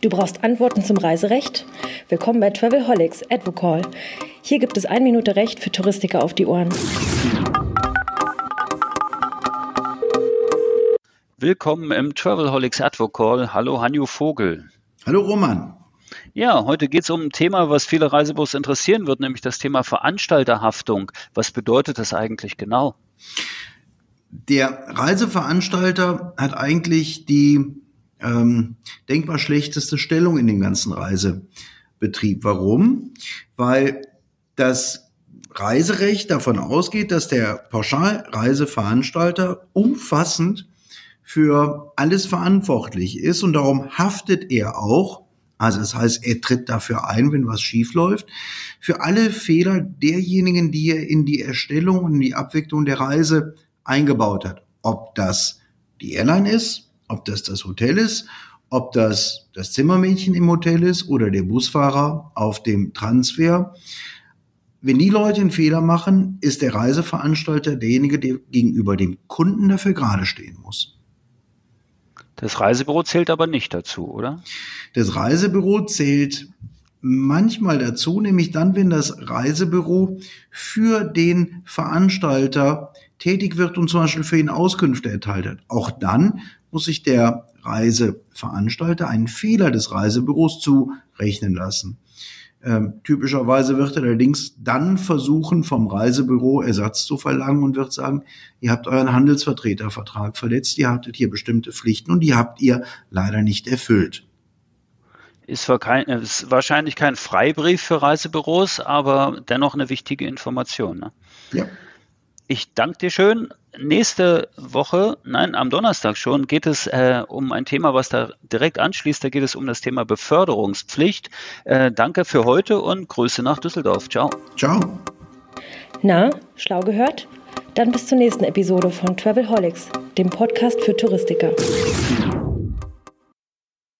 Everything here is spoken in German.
Du brauchst Antworten zum Reiserecht? Willkommen bei Travelholics Advocall. Hier gibt es ein Minute Recht für Touristiker auf die Ohren. Willkommen im Travelholics Advocall. Hallo Hanju Vogel. Hallo Roman. Ja, heute geht es um ein Thema, was viele Reisebüros interessieren wird, nämlich das Thema Veranstalterhaftung. Was bedeutet das eigentlich genau? Der Reiseveranstalter hat eigentlich die ähm, denkbar schlechteste Stellung in dem ganzen Reisebetrieb. Warum? Weil das Reiserecht davon ausgeht, dass der Pauschalreiseveranstalter umfassend für alles verantwortlich ist und darum haftet er auch, also das heißt, er tritt dafür ein, wenn was schief läuft, für alle Fehler derjenigen, die er in die Erstellung und in die Abwicklung der Reise eingebaut hat. Ob das die Airline ist, ob das das Hotel ist, ob das das Zimmermädchen im Hotel ist oder der Busfahrer auf dem Transfer. Wenn die Leute einen Fehler machen, ist der Reiseveranstalter derjenige, der gegenüber dem Kunden dafür gerade stehen muss. Das Reisebüro zählt aber nicht dazu, oder? Das Reisebüro zählt manchmal dazu, nämlich dann, wenn das Reisebüro für den Veranstalter tätig wird und zum Beispiel für ihn Auskünfte erteilt Auch dann muss sich der Reiseveranstalter einen Fehler des Reisebüros zurechnen lassen. Ähm, typischerweise wird er allerdings dann versuchen, vom Reisebüro Ersatz zu verlangen und wird sagen, ihr habt euren Handelsvertretervertrag verletzt, ihr hattet hier bestimmte Pflichten und die habt ihr leider nicht erfüllt. Ist, kein, ist wahrscheinlich kein Freibrief für Reisebüros, aber dennoch eine wichtige Information. Ne? Ja. Ich danke dir schön. Nächste Woche, nein, am Donnerstag schon, geht es äh, um ein Thema, was da direkt anschließt. Da geht es um das Thema Beförderungspflicht. Äh, danke für heute und Grüße nach Düsseldorf. Ciao. Ciao. Na, schlau gehört? Dann bis zur nächsten Episode von Travelholics, dem Podcast für Touristiker.